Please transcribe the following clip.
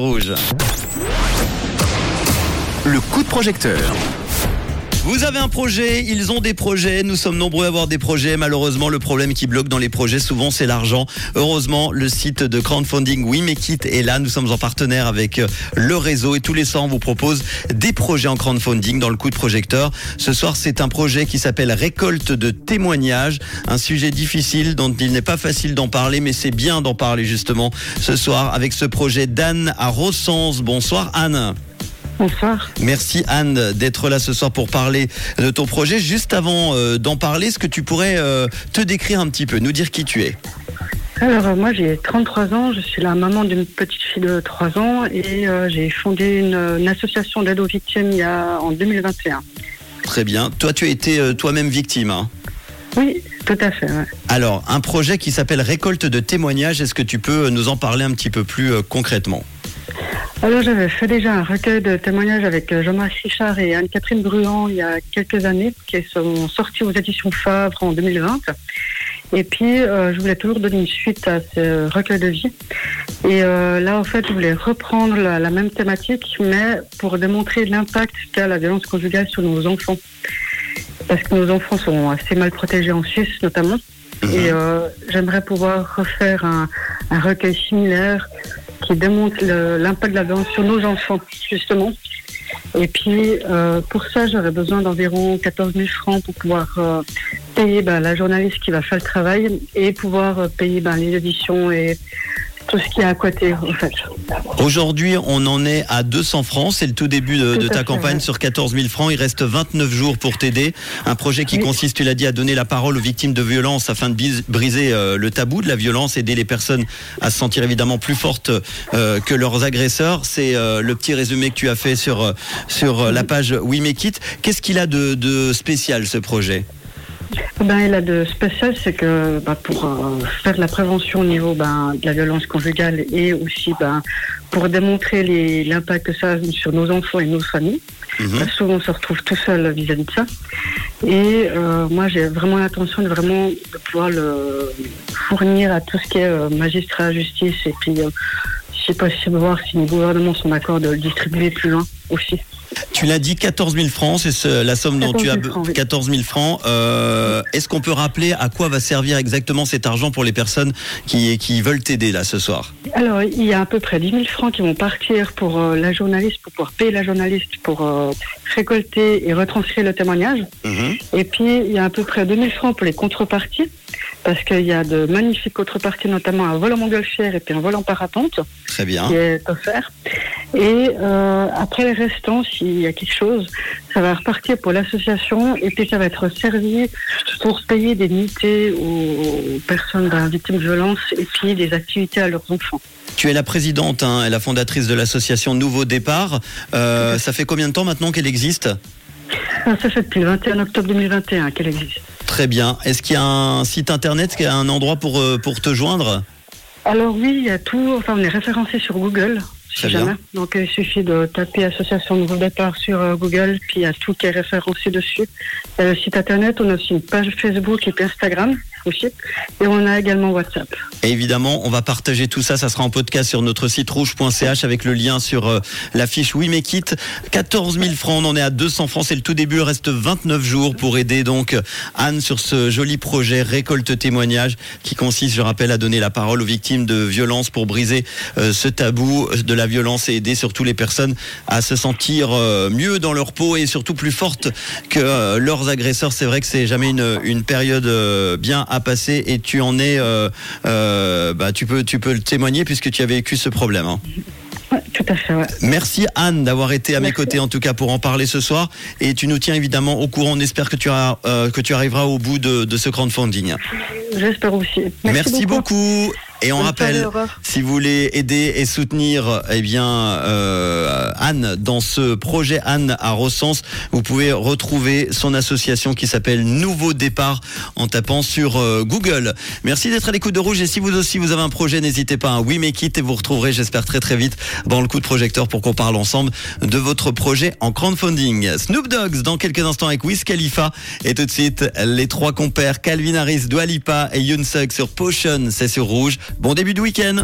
Rouge. Le coup de projecteur. Vous avez un projet, ils ont des projets, nous sommes nombreux à avoir des projets. Malheureusement, le problème qui bloque dans les projets, souvent, c'est l'argent. Heureusement, le site de crowdfunding We Make It est là. Nous sommes en partenaire avec euh, le réseau et tous les soirs, on vous propose des projets en crowdfunding dans le coup de projecteur. Ce soir, c'est un projet qui s'appelle Récolte de témoignages. Un sujet difficile dont il n'est pas facile d'en parler, mais c'est bien d'en parler justement ce soir avec ce projet d'Anne à Rossens. Bonsoir Anne. Bonsoir. Merci Anne d'être là ce soir pour parler de ton projet. Juste avant euh, d'en parler, est-ce que tu pourrais euh, te décrire un petit peu, nous dire qui tu es? Alors euh, moi j'ai 33 ans, je suis la maman d'une petite fille de 3 ans et j'ai fondé une, une association d'aide aux victimes il y a, en 2021. Très bien. Toi, tu as été toi-même victime. hein? Oui, tout à fait. ouais. Alors, un projet qui s'appelle Récolte de témoignages, est-ce que tu peux nous en parler un petit peu plus concrètement? Alors j'avais fait déjà un recueil de témoignages avec euh, Jean-Marc Richard et Anne-Catherine Bruand il y a quelques années qui sont sortis aux éditions Favre en 2020. Et puis euh, je voulais toujours donner une suite à ce recueil de vie. Et euh, là en fait je voulais reprendre la, la même thématique mais pour démontrer l'impact qu'a la violence conjugale sur nos enfants. Parce que nos enfants sont assez mal protégés en Suisse notamment. Et euh, j'aimerais pouvoir refaire un, un recueil similaire qui démontre l'impact de la violence sur nos enfants, justement. Et puis, euh, pour ça, j'aurais besoin d'environ 14 000 francs pour pouvoir euh, payer ben, la journaliste qui va faire le travail et pouvoir euh, payer ben, les éditions et tout ce qui est à côté, en fait. Aujourd'hui, on en est à 200 francs. C'est le tout début de, Tout de à ta fait, campagne ouais. sur 14 000 francs. Il reste 29 jours pour t'aider. Un projet qui Oui. consiste, tu l'as dit, à donner la parole aux victimes de violences afin de briser euh, le tabou de la violence, aider les personnes à se sentir évidemment plus fortes euh, que leurs agresseurs. C'est euh, le petit résumé que tu as fait sur, sur la page We Make It. Qu'est-ce qu'il a de, de spécial, ce projet? Ben, il a de spécial, c'est que ben, pour euh, faire de la prévention au niveau ben, de la violence conjugale et aussi ben, pour démontrer l'impact que ça a sur nos enfants et nos familles. Mhm. Ben, souvent, on se retrouve tout seul vis-à-vis de ça. Et euh, moi, j'ai vraiment l'intention de vraiment de pouvoir le fournir à tout ce qui est euh, magistrat, justice, et puis euh, c'est possible, voir si les gouvernements sont d'accord de le distribuer plus loin aussi. Tu l'as dit, 14 000 francs, c'est ce- la somme dont 14 tu as 000 be- francs, oui. 14 000 francs. Euh, Est-ce qu'on peut rappeler à quoi va servir exactement cet argent pour les personnes qui, qui veulent t'aider là ce soir? Alors, il y a à peu près 10 000 francs qui vont partir pour euh, la journaliste, pour pouvoir payer la journaliste, pour euh, récolter et retranscrire le témoignage. Mhm. Et puis, il y a à peu près 2 000 francs pour les contreparties, parce qu'il y a de magnifiques contreparties, notamment un vol en montgolfière et puis un vol en parapente Très bien. qui est offert. Et euh, après les restants, s'il y a quelque chose, ça va repartir pour l'association et puis ça va être servi pour payer des nuitées aux personnes ben, victimes de violences et puis des activités à leurs enfants. Tu es la présidente hein, et la fondatrice de l'association Nouveau Départ. Euh, ça fait combien de temps maintenant qu'elle existe? Ah, Ça fait depuis le 21 octobre 2021 qu'elle existe. Très bien. Est-ce qu'il y a un site internet, qu'il y a un endroit pour, euh, pour te joindre? Alors oui, il y a tout, enfin on est référencé sur Google, si bien. jamais. Donc il suffit de taper Association Nouveau Départ sur euh, Google, puis il y a tout qui est référencé dessus. Il y a le site internet, on a aussi une page Facebook et puis Instagram Et on a également WhatsApp. Évidemment, on va partager tout ça. Ça sera en podcast sur notre site rouge.ch avec le lien sur euh, la fiche We Make It. 14 000 francs, on en est à 200 francs. C'est le tout début. Il reste 29 jours pour aider donc Anne sur ce joli projet récolte témoignage qui consiste, je rappelle, à donner la parole aux victimes de violences pour briser euh, ce tabou de la violence et aider surtout les personnes à se sentir euh, mieux dans leur peau et surtout plus fortes que euh, leurs agresseurs. C'est vrai que c'est jamais une, une période bien à passer et tu en es, euh, euh, bah, tu peux, tu peux le témoigner puisque tu as vécu ce problème. hein. Ouais, tout à fait, ouais. Merci Anne d'avoir été à mes côtés en tout cas pour en parler ce soir et tu nous tiens évidemment au courant. On espère que tu, as, euh, que tu arriveras au bout de, de ce crowdfunding. J'espère aussi. Merci, beaucoup. Et on rappelle, si vous voulez aider et soutenir eh bien euh, Anne dans ce projet Anne à Rossens, vous pouvez retrouver son association qui s'appelle Nouveau Départ en tapant sur euh, Google. Merci d'être à l'écoute de Rouge et si vous aussi vous avez un projet, n'hésitez pas à We Make It et vous retrouverez, j'espère très très vite dans le coup de projecteur pour qu'on parle ensemble de votre projet en crowdfunding. Snoop Dogs dans quelques instants avec Wiz Khalifa et tout de suite les trois compères Calvin Harris, Dua Lipa et Yoon Suk sur Potion, c'est sur Rouge. Bon début de week-end